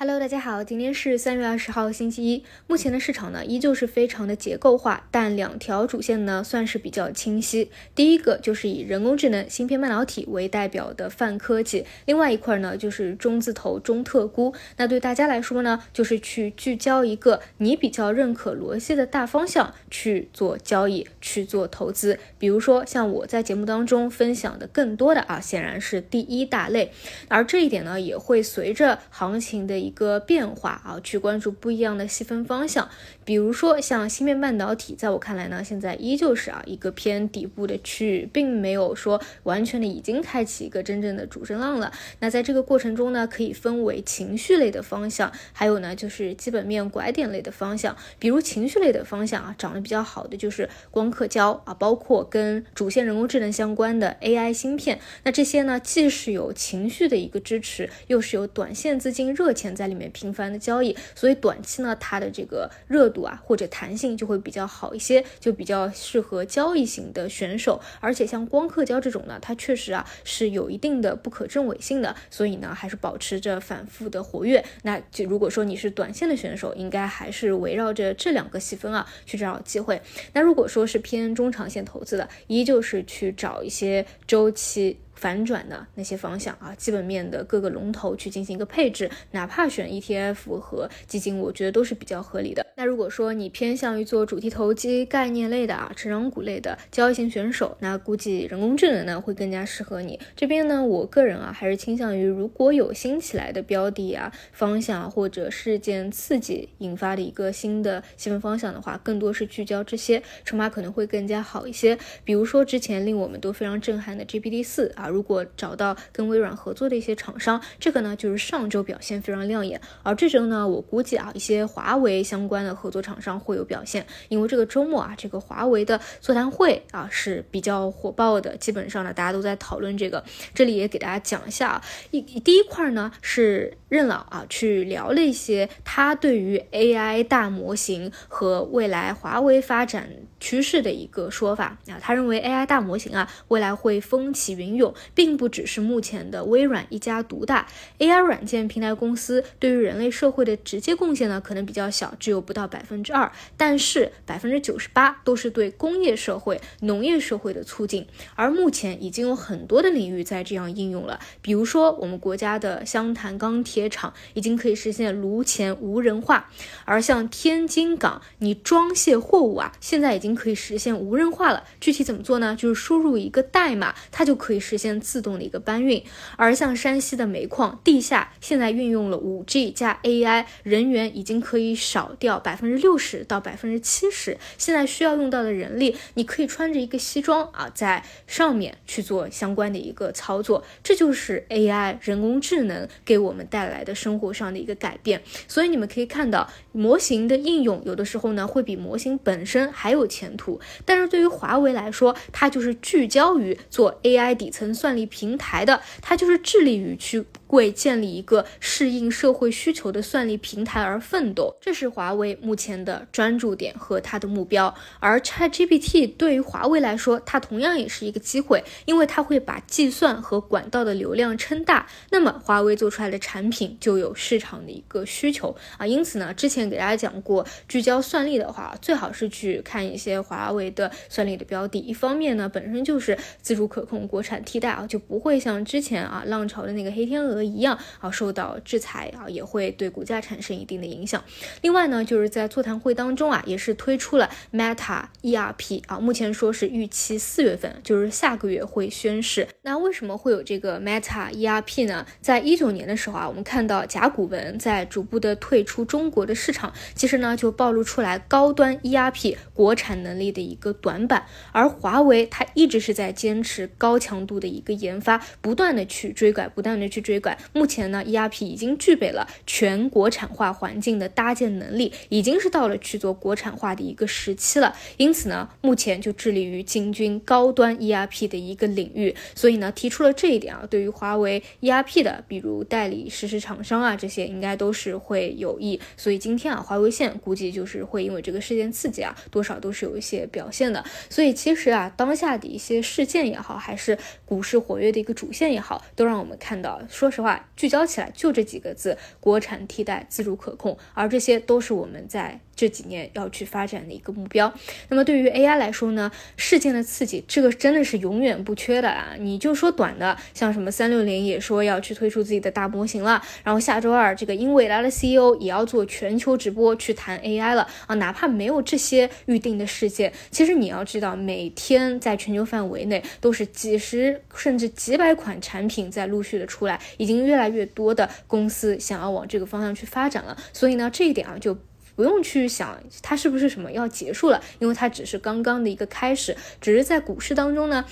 Hello，大家好，今天是三月二十号，星期一。目前的市场呢，依旧是非常的结构化，但两条主线呢算是比较清晰。第一个就是以人工智能、芯片半导体为代表的泛科技，另外一块呢就是中字头、中特估。那对大家来说呢，就是去聚焦一个你比较认可逻辑的大方向去做交易、去做投资。比如说像我在节目当中分享的更多的啊，显然是第一大类。而这一点呢，也会随着行情的。一个变化啊，去关注不一样的细分方向，比如说像芯片半导体，在我看来呢，现在依旧是啊一个偏底部的区域，并没有说完全的已经开启一个真正的主升浪了。那在这个过程中呢，可以分为情绪类的方向，还有呢就是基本面拐点类的方向。比如情绪类的方向啊，涨得比较好的就是光刻胶啊，包括跟主线人工智能相关的 AI 芯片。那这些呢，既是有情绪的一个支持，又是有短线资金热钱。在里面频繁的交易，所以短期呢，它的这个热度啊或者弹性就会比较好一些，就比较适合交易型的选手。而且像光刻胶这种呢，它确实啊是有一定的不可证伪性的，所以呢还是保持着反复的活跃。那就如果说你是短线的选手，应该还是围绕着这两个细分啊去找机会。那如果说是偏中长线投资的，依旧是去找一些周期。反转的那些方向啊，基本面的各个龙头去进行一个配置，哪怕选 ETF 和基金，我觉得都是比较合理的。那如果说你偏向于做主题投机、概念类的啊，成长股类的交易型选手，那估计人工智能呢会更加适合你。这边呢，我个人啊还是倾向于，如果有新起来的标的啊、方向或者事件刺激引发的一个新的细分方向的话，更多是聚焦这些，筹码可能会更加好一些。比如说之前令我们都非常震撼的 GPT 四啊。如果找到跟微软合作的一些厂商，这个呢就是上周表现非常亮眼，而这周呢，我估计啊，一些华为相关的合作厂商会有表现，因为这个周末啊，这个华为的座谈会啊是比较火爆的，基本上呢大家都在讨论这个，这里也给大家讲一下啊，一第一块呢是任老啊去聊了一些他对于 AI 大模型和未来华为发展趋势的一个说法。啊，他认为 AI 大模型啊未来会风起云涌。并不只是目前的微软一家独大，AI 软件平台公司对于人类社会的直接贡献呢，可能比较小，只有不到百分之二，但是百分之九十八都是对工业社会、农业社会的促进。而目前已经有很多的领域在这样应用了，比如说我们国家的湘潭钢铁厂已经可以实现炉前无人化，而像天津港，你装卸货物啊，现在已经可以实现无人化了。具体怎么做呢？就是输入一个代码，它就可以实现。自动的一个搬运，而像山西的煤矿地下现在运用了五 G 加 AI，人员已经可以少掉百分之六十到百分之七十。现在需要用到的人力，你可以穿着一个西装啊，在上面去做相关的一个操作，这就是 AI 人工智能给我们带来的生活上的一个改变。所以你们可以看到，模型的应用有的时候呢，会比模型本身还有前途。但是对于华为来说，它就是聚焦于做 AI 底层。算力平台的，它就是致力于去为建立一个适应社会需求的算力平台而奋斗，这是华为目前的专注点和它的目标。而 ChatGPT 对于华为来说，它同样也是一个机会，因为它会把计算和管道的流量撑大，那么华为做出来的产品就有市场的一个需求啊。因此呢，之前给大家讲过，聚焦算力的话，最好是去看一些华为的算力的标的。一方面呢，本身就是自主可控、国产替代。啊，就不会像之前啊浪潮的那个黑天鹅一样啊受到制裁啊，也会对股价产生一定的影响。另外呢，就是在座谈会当中啊，也是推出了 Meta ERP 啊，目前说是预期四月份，就是下个月会宣示。那为什么会有这个 Meta ERP 呢？在一九年的时候啊，我们看到甲骨文在逐步的退出中国的市场，其实呢就暴露出来高端 ERP 国产能力的一个短板，而华为它一直是在坚持高强度的。一个研发不断的去追赶，不断的去追赶。目前呢，ERP 已经具备了全国产化环境的搭建能力，已经是到了去做国产化的一个时期了。因此呢，目前就致力于进军高端 ERP 的一个领域。所以呢，提出了这一点啊，对于华为 ERP 的，比如代理实施厂商啊，这些应该都是会有益。所以今天啊，华为线估计就是会因为这个事件刺激啊，多少都是有一些表现的。所以其实啊，当下的一些事件也好，还是股市活跃的一个主线也好，都让我们看到，说实话，聚焦起来就这几个字：国产替代、自主可控。而这些都是我们在。这几年要去发展的一个目标。那么对于 AI 来说呢，事件的刺激，这个真的是永远不缺的啊！你就说短的，像什么三六零也说要去推出自己的大模型了，然后下周二这个英伟达的 CEO 也要做全球直播去谈 AI 了啊！哪怕没有这些预定的事件，其实你要知道，每天在全球范围内都是几十甚至几百款产品在陆续的出来，已经越来越多的公司想要往这个方向去发展了。所以呢，这一点啊就。不用去想它是不是什么要结束了，因为它只是刚刚的一个开始，只是在股市当中呢，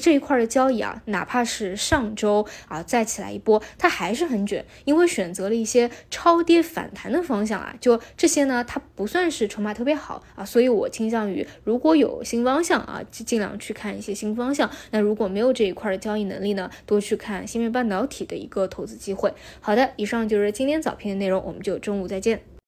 这一块的交易啊，哪怕是上周啊再起来一波，它还是很卷，因为选择了一些超跌反弹的方向啊，就这些呢，它不算是筹码特别好啊，所以我倾向于如果有新方向啊，尽量去看一些新方向。那如果没有这一块的交易能力呢，多去看芯片半导体的一个投资机会。好的，以上就是今天早评的内容，我们就中午再见。